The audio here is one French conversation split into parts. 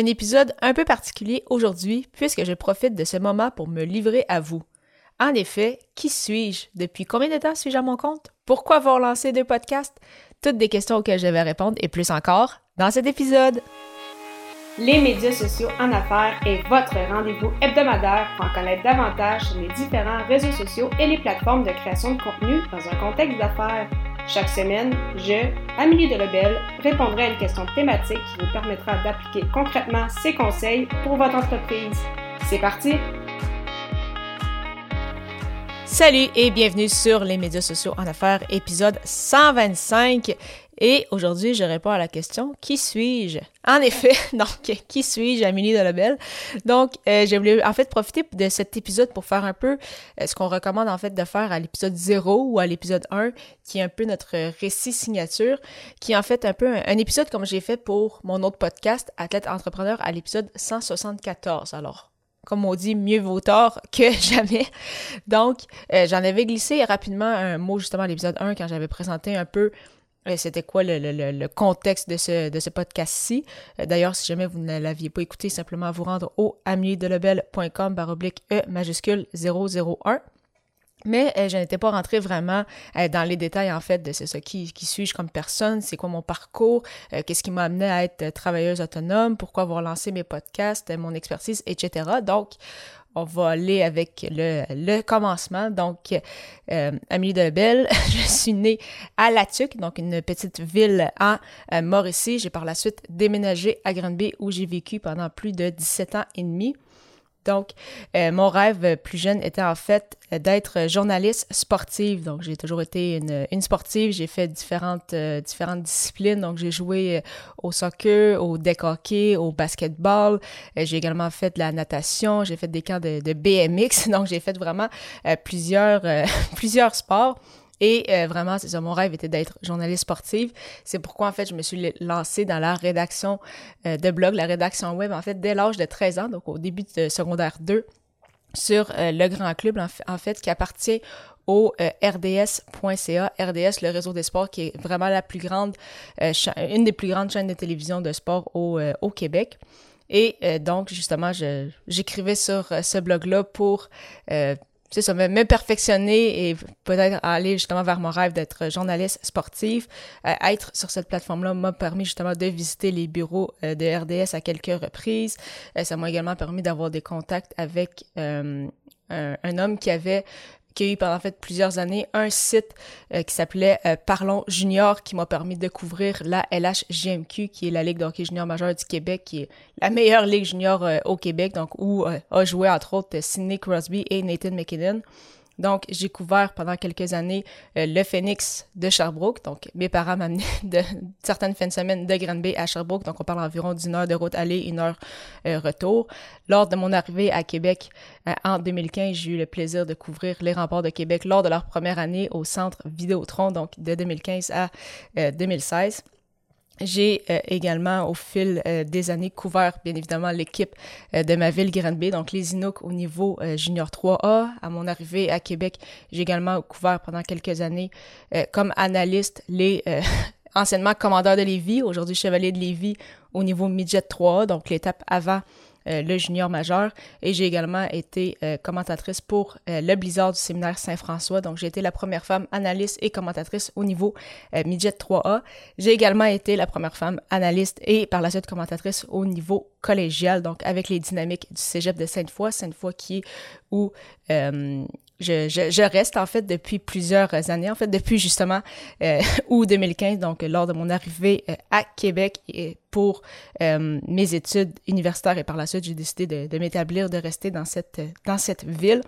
un épisode un peu particulier aujourd'hui puisque je profite de ce moment pour me livrer à vous. En effet, qui suis-je? Depuis combien de temps suis-je à mon compte? Pourquoi avoir lancé deux podcasts? Toutes des questions auxquelles je vais répondre et plus encore dans cet épisode. Les médias sociaux en affaires est votre rendez-vous hebdomadaire pour en connaître davantage sur les différents réseaux sociaux et les plateformes de création de contenu dans un contexte d'affaires. Chaque semaine, je, Amélie Delebel, répondrai à une question thématique qui vous permettra d'appliquer concrètement ces conseils pour votre entreprise. C'est parti! Salut et bienvenue sur les médias sociaux en affaires, épisode 125. Et aujourd'hui, je réponds à la question Qui suis-je? En effet, donc, qui suis-je, Amélie Delobel? Donc, euh, j'ai voulu en fait profiter de cet épisode pour faire un peu euh, ce qu'on recommande en fait de faire à l'épisode 0 ou à l'épisode 1, qui est un peu notre récit signature, qui est en fait un peu un, épisode comme j'ai fait pour mon autre podcast, Athlète Entrepreneur, à l'épisode 174. Alors, comme on dit, mieux vaut tard que jamais. Donc, euh, j'en avais glissé rapidement un mot justement à l'épisode 1 quand j'avais présenté un peu c'était quoi le, contexte de ce, ce podcast-ci? Euh, d'ailleurs, si jamais vous ne l'aviez pas écouté, simplement vous rendre au ameliedelebel.com baroblique E majuscule 001. Mais euh, je n'étais pas rentrée vraiment dans les détails, en fait, de qui, qui suis-je comme personne, c'est quoi mon parcours, qu'est-ce qui m'a amené à être travailleuse autonome, pourquoi avoir lancé mes podcasts, mon expertise, etc. Donc, on va aller avec le, commencement. Donc, euh, Amélie Delebel, je suis née à Latuc, donc une petite ville en euh, Mauricie. J'ai par la suite déménagé à Granby où j'ai vécu pendant plus de 17 ans et demi. Donc, euh, mon rêve plus jeune était en fait d'être journaliste sportive. Donc, j'ai toujours été une, sportive. J'ai fait différentes, euh, différentes disciplines. Donc, j'ai joué euh, au soccer, au deck hockey, au basketball. j'ai également fait de la natation. J'ai fait des camps de, de BMX. Donc, j'ai fait vraiment plusieurs, plusieurs sports. Et euh, vraiment, mon rêve était d'être journaliste sportive. C'est pourquoi, en fait, je me suis lancée dans la rédaction euh, de blog, la rédaction web, en fait, dès l'âge de 13 ans, donc au début de secondaire 2, sur euh, le Grand Club, en, fait, qui appartient au rds.ca, RDS, le réseau des sports, qui est vraiment la plus grande, une des plus grandes chaînes de télévision de sport au Québec. Et donc, justement, j'écrivais sur ce blog-là pour ça, me, perfectionner et peut-être aller justement vers mon rêve d'être journaliste sportive. Euh, être sur cette plateforme-là m'a permis justement de visiter les bureaux euh, de RDS à quelques reprises. Euh, ça m'a également permis d'avoir des contacts avec un, un, homme qui avait qui a eu pendant en fait plusieurs années un site euh, qui s'appelait euh, Parlons Junior qui m'a permis de couvrir la LHJMQ qui est la Ligue de hockey junior majeur du Québec qui est la meilleure ligue junior euh, au Québec donc où a joué entre autres Sidney Crosby et Nathan McKinnon. Donc, j'ai couvert pendant quelques années euh, le Phoenix de Sherbrooke. Donc, mes parents m'amenaient de certaines fins de semaine de Granby à Sherbrooke. Donc, on parle environ d'une heure de route aller, une heure euh, retour. Lors de mon arrivée à Québec euh, en 2015, j'ai eu le plaisir de couvrir les remparts de Québec lors de leur première année au centre Vidéotron, donc de 2015 à 2016. J'ai euh, également, au fil euh, des années, couvert, bien évidemment, l'équipe euh, de ma ville Granby, donc les Inuks au niveau junior 3A. À mon arrivée à Québec, j'ai également couvert pendant quelques années comme analyste les anciennement commandeurs de Lévis, aujourd'hui chevalier de Lévis au niveau midget 3A, donc l'étape avant euh, le junior majeur. Et j'ai également été euh, commentatrice pour euh, le Blizzard du séminaire Saint-François. Donc, j'ai été la première femme analyste et commentatrice au niveau midget 3A. J'ai également été la première femme analyste et par la suite commentatrice au niveau collégial, donc avec les dynamiques du cégep de Sainte-Foy. Sainte-Foy qui est où je, je, reste en fait depuis plusieurs années, en fait depuis justement août 2015, donc lors de mon arrivée à Québec et pour euh, mes études universitaires et par la suite j'ai décidé de, m'établir, de rester dans cette ville.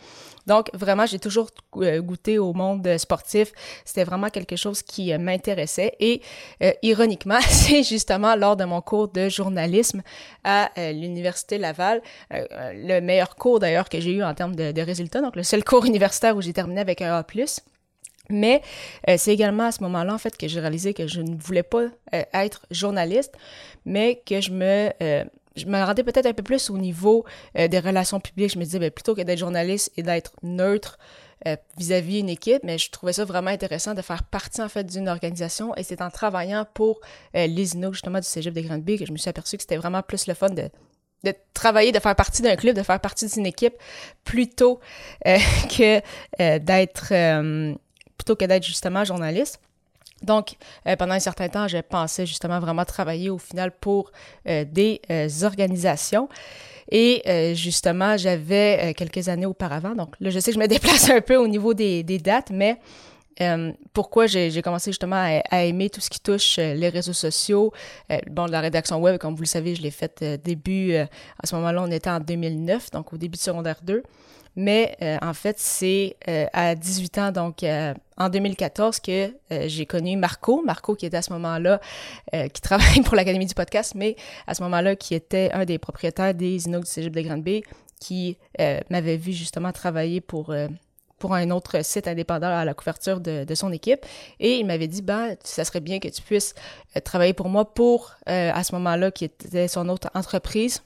Donc vraiment j'ai toujours euh, goûté au monde sportif, c'était vraiment quelque chose qui m'intéressait et ironiquement c'est justement lors de mon cours de journalisme à l'université Laval, le meilleur cours d'ailleurs que j'ai eu en termes de, de résultats, donc le seul cours universitaire où j'ai terminé avec un A+. Mais euh, c'est également à ce moment-là, en fait, que j'ai réalisé que je ne voulais pas euh, être journaliste, mais que je me, euh, je me rendais peut-être un peu plus au niveau des relations publiques. Je me disais, ben, plutôt que d'être journaliste et d'être neutre, vis-à-vis une équipe, mais je trouvais ça vraiment intéressant de faire partie en fait d'une organisation et c'est en travaillant pour les INO justement du Cégep de Grande-Bay que je me suis aperçu que c'était vraiment plus le fun de travailler, de faire partie d'un club, de faire partie d'une équipe plutôt que d'être plutôt que d'être justement journaliste. Donc, euh, pendant un certain temps, j'ai pensé justement vraiment travailler au final pour euh, des euh, organisations. Et justement, j'avais quelques années auparavant, donc là, je sais que je me déplace un peu au niveau des, dates, mais pourquoi j'ai commencé justement à, aimer tout ce qui touche les réseaux sociaux? bon, la rédaction web, comme vous le savez, je l'ai faite début, à ce moment-là, on était en 2009, donc au début de secondaire 2. Mais euh, en fait, c'est euh, à 18 ans, donc euh, en 2014, que j'ai connu Marco. Marco qui était à ce moment-là, qui travaille pour l'Académie du podcast, mais à ce moment-là, qui était un des propriétaires des Inuits du Cégep de Grande-Bay, qui m'avait vu justement travailler pour pour un autre site indépendant à la couverture de, de son équipe. Et il m'avait dit, ben, ça serait bien que tu puisses travailler pour moi pour, à ce moment-là, qui était son autre entreprise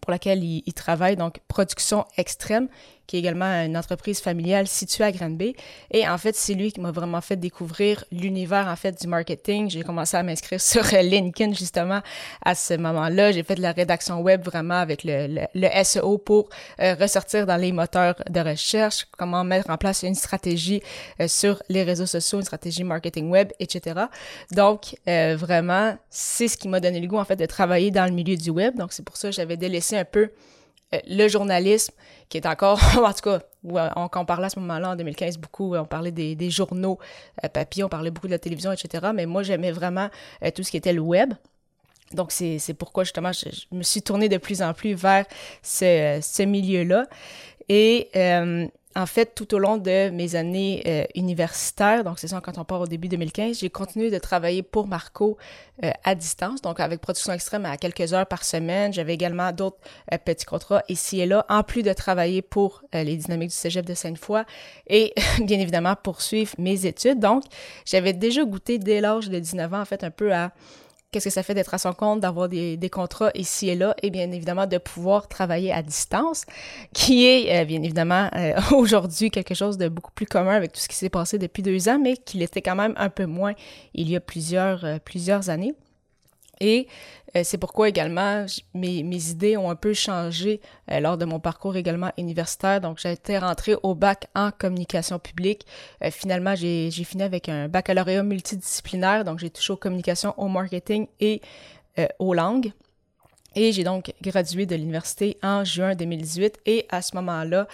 pour laquelle il, il, travaille, donc Production Extrême, qui est également une entreprise familiale située à Granby. Et en fait, c'est lui qui m'a vraiment fait découvrir l'univers en fait du marketing. J'ai commencé à m'inscrire sur LinkedIn justement à ce moment-là. J'ai fait de la rédaction web vraiment avec le, SEO pour euh, ressortir dans les moteurs de recherche, comment mettre en place une stratégie euh, sur les réseaux sociaux, une stratégie marketing web, etc. Donc euh, vraiment, c'est ce qui m'a donné le goût en fait de travailler dans le milieu du web. Donc c'est pour ça que j'avais délaissé un peu le journalisme, qui est encore, en tout cas, euh, on, on parlait à ce moment-là, en 2015, beaucoup, on parlait des, journaux euh, papier, on parlait beaucoup de la télévision, etc. Mais moi, j'aimais vraiment tout ce qui était le web. Donc, c'est pourquoi, justement, je, me suis tournée de plus en plus vers ce, ce milieu-là. Et en fait, tout au long de mes années euh, universitaires, donc c'est ça quand on part au début 2015, j'ai continué de travailler pour Marco euh, à distance, donc avec production extrême à quelques heures par semaine. J'avais également d'autres euh, petits contrats ici et là, en plus de travailler pour les dynamiques du Cégep de Sainte-Foy et bien évidemment poursuivre mes études. Donc, j'avais déjà goûté dès l'âge de 19 ans, en fait, un peu à qu'est-ce que ça fait d'être à son compte, d'avoir des, des, contrats ici et là, et bien évidemment de pouvoir travailler à distance, qui est euh, bien évidemment euh, aujourd'hui quelque chose de beaucoup plus commun avec tout ce qui s'est passé depuis deux ans, mais qui l'était quand même un peu moins il y a plusieurs, euh, plusieurs années. Et euh, c'est pourquoi également mes, idées ont un peu changé euh, lors de mon parcours également universitaire. Donc été rentrée au bac en communication publique. Euh, finalement, j'ai fini avec un baccalauréat multidisciplinaire. Donc j'ai touché aux communications, au marketing et aux langues. Et j'ai donc gradué de l'université en juin 2018 et à ce moment-là,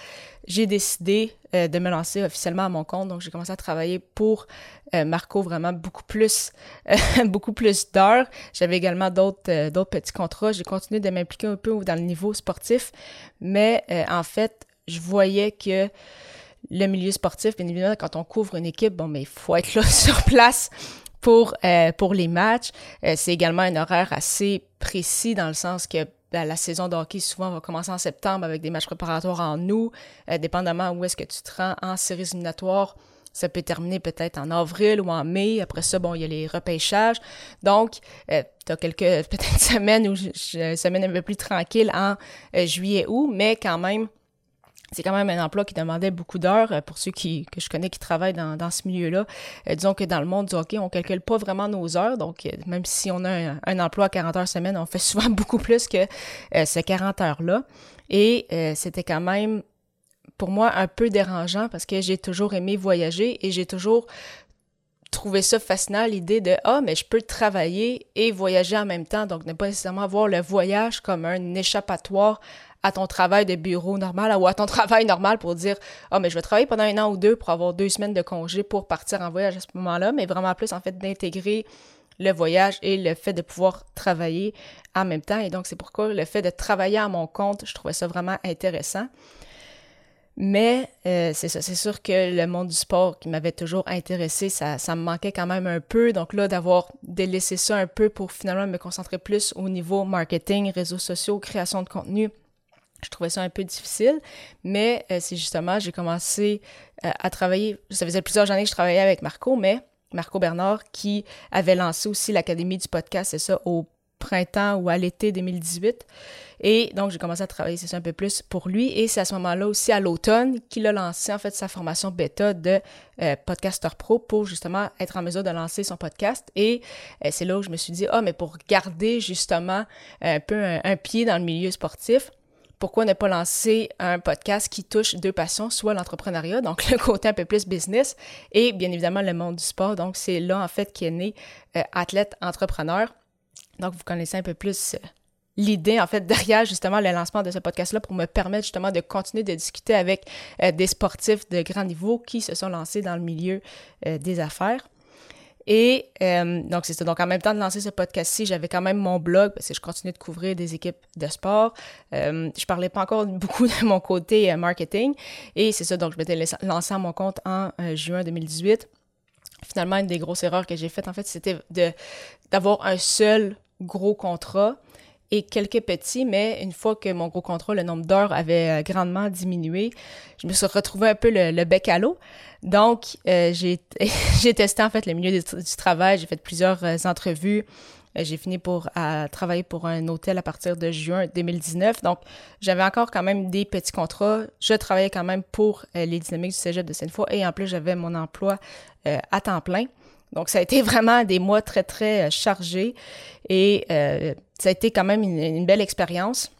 j'ai décidé euh, de me lancer officiellement à mon compte. Donc j'ai commencé à travailler pour euh, Marco vraiment beaucoup plus euh, beaucoup plus d'heures. J'avais également d'autres d'autres petits contrats. J'ai continué de m'impliquer un peu dans le niveau sportif, mais en fait, je voyais que le milieu sportif, bien évidemment, quand on couvre une équipe, bon, mais il faut être là sur place pour, euh, pour les matchs. Euh, c'est également un horaire assez précis dans le sens que ben, la saison de hockey souvent va commencer en septembre avec des matchs préparatoires en août, euh, dépendamment où est-ce que tu te rends en séries éliminatoires. Ça peut terminer peut-être en avril ou en mai. Après ça, bon, il y a les repêchages. Donc, euh, tu as quelques peut-être semaines ou semaines un peu plus tranquilles en juillet, août, mais quand même, c'est quand même un emploi qui demandait beaucoup d'heures euh, pour ceux qui, que je connais qui travaillent dans, dans ce milieu-là. Euh, disons que dans le monde du hockey, on calcule pas vraiment nos heures. Donc, euh, même si on a un, emploi à 40 heures semaine, on fait souvent beaucoup plus que ces 40 heures-là. Et c'était quand même, pour moi, un peu dérangeant parce que j'ai toujours aimé voyager et j'ai toujours trouvé ça fascinant, l'idée de « Ah, mais je peux travailler et voyager en même temps. » Donc, ne pas nécessairement voir le voyage comme un échappatoire à ton travail de bureau normal ou à ton travail normal pour dire ah mais je vais travailler pendant un an ou deux pour avoir deux semaines de congé pour partir en voyage à ce moment-là, mais vraiment plus en fait d'intégrer le voyage et le fait de pouvoir travailler en même temps. Et donc c'est pourquoi le fait de travailler à mon compte, je trouvais ça vraiment intéressant. Mais euh, c'est ça, c'est sûr que le monde du sport qui m'avait toujours intéressé, ça, ça me manquait quand même un peu. Donc là, d'avoir délaissé ça un peu pour finalement me concentrer plus au niveau marketing, réseaux sociaux, création de contenu, je trouvais ça un peu difficile, mais euh, c'est justement, j'ai commencé euh, à travailler, ça faisait plusieurs années que je travaillais avec Marco, mais Marco Bernard qui avait lancé aussi l'Académie du podcast, c'est ça, au printemps ou à l'été 2018. Et donc, j'ai commencé à travailler, c'est un peu plus pour lui. Et c'est à ce moment-là aussi, à l'automne, qu'il a lancé, en fait, sa formation bêta de euh, Podcaster Pro pour justement être en mesure de lancer son podcast. Et euh, c'est là où je me suis dit, ah, mais pour garder justement un peu un, pied dans le milieu sportif, pourquoi ne pas lancer un podcast qui touche deux passions, soit l'entrepreneuriat, donc le côté un peu plus business, et bien évidemment le monde du sport. Donc, c'est là, en fait, qu'est né euh, Athlète Entrepreneur. Donc, vous connaissez un peu plus euh, l'idée, en fait, derrière justement le lancement de ce podcast-là pour me permettre justement de continuer de discuter avec euh, des sportifs de grand niveau qui se sont lancés dans le milieu euh, des affaires. Et donc, c'est ça. Donc, en même temps de lancer ce podcast-ci, j'avais quand même mon blog parce que je continuais de couvrir des équipes de sport. Euh, je parlais pas encore beaucoup de mon côté marketing. Et c'est ça. Donc, je m'étais lancé à mon compte en juin 2018 finalement, une des grosses erreurs que j'ai faites, en fait, c'était d'avoir un seul gros contrat et quelques petits, mais une fois que mon gros contrat, le nombre d'heures avait euh, grandement diminué, je me suis retrouvée un peu le, bec à l'eau. Donc, euh, j'ai testé en fait le milieu du, travail, j'ai fait plusieurs euh, entrevues. j'ai fini pour travailler pour un hôtel à partir de juin 2019. Donc, j'avais encore quand même des petits contrats. Je travaillais quand même pour les dynamiques du cégep de Sainte-Foy et en plus, j'avais mon emploi à temps plein. Donc, ça a été vraiment des mois très, très euh, chargés et euh, ça a été quand même une, belle expérience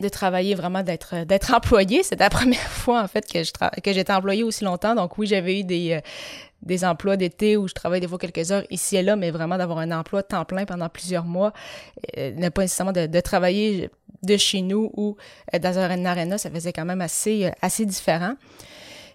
de travailler vraiment d'être euh, d'être employé. C'était la première fois en fait que je que j'étais employé aussi longtemps. Donc oui, j'avais eu des des emplois d'été où je travaille des fois quelques heures ici et là, mais vraiment d'avoir un emploi temps plein pendant plusieurs mois, pas nécessairement de, travailler de chez nous ou dans un arena, ça faisait quand même assez assez différent.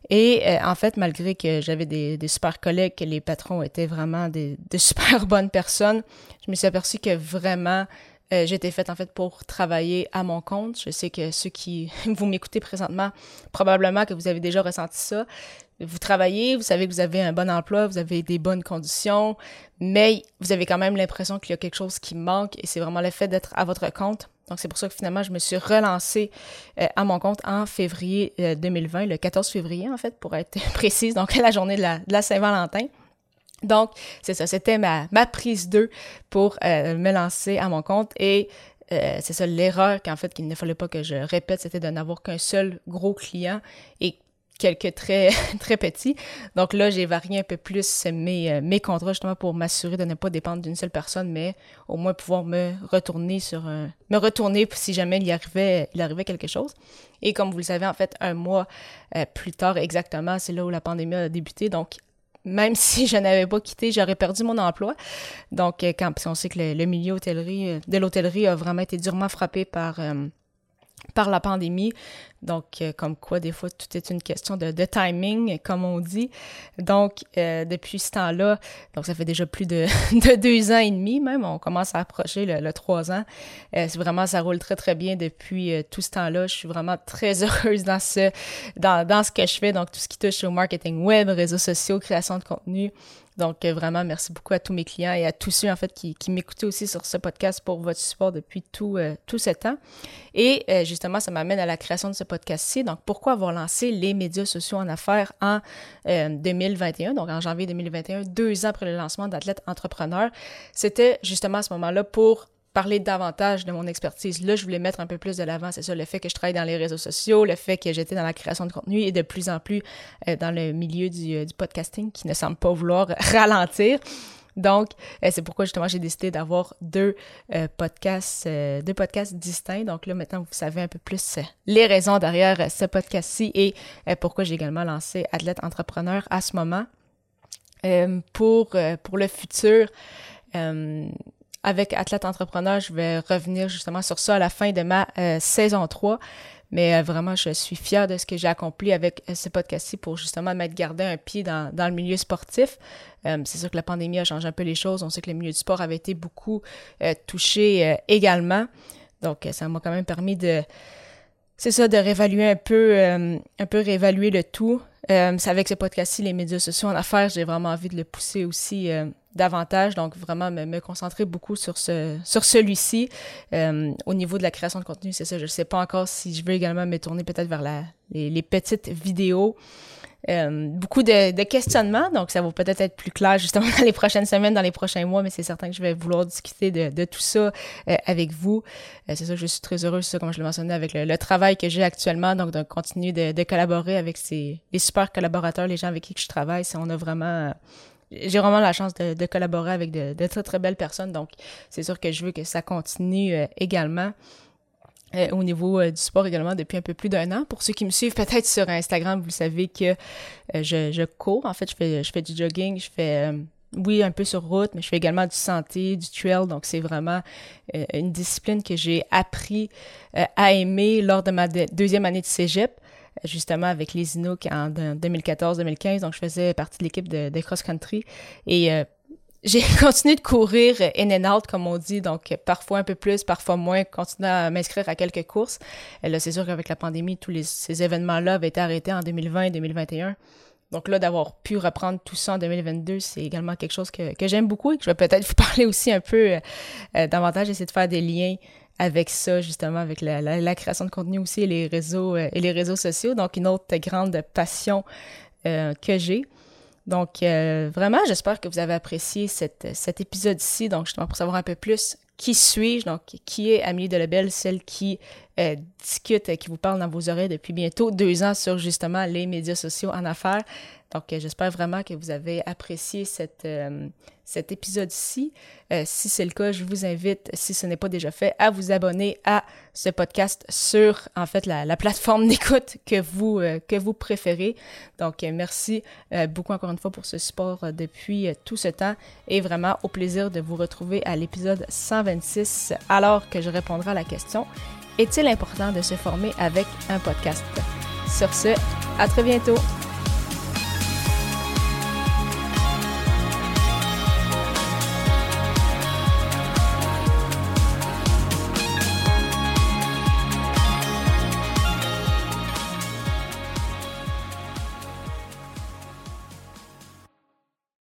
Et euh, en fait, malgré que j'avais des, super collègues, que les patrons étaient vraiment des, super bonnes personnes, je me suis aperçue que vraiment, euh, j'étais faite en fait pour travailler à mon compte. Je sais que ceux qui vous m'écoutez présentement, probablement que vous avez déjà ressenti ça. Vous travaillez, vous savez que vous avez un bon emploi, vous avez des bonnes conditions, mais vous avez quand même l'impression qu'il y a quelque chose qui manque et c'est vraiment le fait d'être à votre compte donc, c'est pour ça que finalement, je me suis relancée euh, à mon compte en février 2020, euh, le 14 février, en fait, pour être précise, donc la journée de la, Saint-Valentin. Donc, c'est ça, c'était ma, ma prise 2 pour euh, me lancer à mon compte et c'est ça l'erreur qu'en fait qu'il ne fallait pas que je répète, c'était de n'avoir qu'un seul gros client quelques très, très petits. Donc là, j'ai varié un peu plus mes, euh, mes contrats justement pour m'assurer de ne pas dépendre d'une seule personne, mais au moins pouvoir me retourner sur un, me retourner si jamais il arrivait, il arrivait quelque chose. Et comme vous le savez, en fait, un mois euh, plus tard exactement, c'est là où la pandémie a débuté. Donc, même si je n'avais pas quitté, j'aurais perdu mon emploi. Donc, euh, quand on sait que le, milieu hôtellerie, de l'hôtellerie a vraiment été durement frappé par par la pandémie. Donc, euh, comme quoi, des fois, tout est une question de, timing, comme on dit. Donc, euh, depuis ce temps-là, donc ça fait déjà plus de, deux ans et demi même, on commence à approcher le, trois ans. Euh, c'est vraiment, ça roule très, très bien depuis tout ce temps-là. Je suis vraiment très heureuse dans ce, dans, dans ce que je fais, donc tout ce qui touche au marketing web, réseaux sociaux, création de contenu. Donc, euh, vraiment, merci beaucoup à tous mes clients et à tous ceux, en fait, qui, m'écoutaient aussi sur ce podcast pour votre support depuis tout, euh, tout ce temps. Et euh, justement, ça m'amène à la création de ce podcast-ci. Donc, pourquoi avoir lancé les médias sociaux en affaires en 2021, donc en janvier 2021, deux ans après le lancement d'Athlète Entrepreneur? C'était justement à ce moment-là pour parler davantage de mon expertise. Là, je voulais mettre un peu plus de l'avant, c'est ça, le fait que je travaille dans les réseaux sociaux, le fait que j'étais dans la création de contenu et de plus en plus euh, dans le milieu du, euh, du, podcasting qui ne semble pas vouloir ralentir. Donc, euh, c'est pourquoi justement j'ai décidé d'avoir deux podcasts, deux podcasts distincts. Donc là, maintenant, vous savez un peu plus les raisons derrière ce podcast-ci et pourquoi j'ai également lancé Athlète Entrepreneur à ce moment. pour, pour le futur, avec Athlète Entrepreneur, je vais revenir justement sur ça à la fin de ma euh, saison 3. Mais euh, vraiment, je suis fière de ce que j'ai accompli avec euh, ce podcast-ci pour justement m'être gardé un pied dans, le milieu sportif. c'est sûr que la pandémie a changé un peu les choses. On sait que le milieu du sport avait été beaucoup touché également. Donc, ça m'a quand même permis de, c'est ça, de réévaluer un peu, un peu réévaluer le tout. c'est avec ce podcast-ci, les médias sociaux en affaires, j'ai vraiment envie de le pousser aussi davantage, donc vraiment me, concentrer beaucoup sur, ce, sur celui-ci. Euh, au niveau de la création de contenu, c'est ça, je ne sais pas encore si je veux également me tourner peut-être vers la, les, petites vidéos. euh, beaucoup de, questionnements, donc ça va peut-être être plus clair justement dans les prochaines semaines, dans les prochains mois, mais c'est certain que je vais vouloir discuter de, tout ça euh, avec vous. c'est ça, je suis très heureuse, ça, comme je l'ai mentionné, avec le, travail que j'ai actuellement, donc de continuer de, collaborer avec ces, les super collaborateurs, les gens avec qui je travaille. On a vraiment j'ai vraiment la chance de, collaborer avec de, très, très belles personnes. Donc, c'est sûr que je veux que ça continue euh, également. Euh, au niveau euh, du sport également depuis un peu plus d'un an. Pour ceux qui me suivent peut-être sur Instagram, vous savez que je, cours. En fait, je fais, je fais du jogging, je fais, oui, un peu sur route, mais je fais également du santé, du trail. Donc, c'est vraiment une discipline que j'ai appris à aimer lors de ma deuxième année de cégep justement avec les Inuks en 2014-2015. Donc, je faisais partie de l'équipe de, cross-country. Et euh, j'ai continué de courir in and out, comme on dit, donc parfois un peu plus, parfois moins, continuer à m'inscrire à quelques courses. Et là, c'est sûr qu'avec la pandémie, tous ces événements-là avaient été arrêtés en 2020 et 2021. Donc là, d'avoir pu reprendre tout ça en 2022, c'est également quelque chose que, j'aime beaucoup et que je vais peut-être vous parler aussi un peu euh, euh, davantage, essayer de faire des liens avec ça, justement, avec la, création de contenu aussi et les réseaux, euh, et les réseaux sociaux. Donc, une autre grande passion euh, que j'ai. Donc, euh, vraiment, j'espère que vous avez apprécié cet épisode-ci. Donc, justement, pour savoir un peu plus qui suis-je, donc qui est Amélie Delebel, celle qui discute, qui vous parle dans vos oreilles depuis bientôt deux ans sur justement les médias sociaux en affaires. Donc, euh, j'espère vraiment que vous avez apprécié cette, euh, cet épisode-ci. Euh, si c'est le cas, je vous invite, si ce n'est pas déjà fait, à vous abonner à ce podcast sur, en fait, la, plateforme d'écoute que vous, que vous préférez. Donc, merci beaucoup encore une fois pour ce support depuis tout ce temps et vraiment au plaisir de vous retrouver à l'épisode 126 alors que je répondrai à la question est-il important de se former avec un podcast? Sur ce, à très bientôt!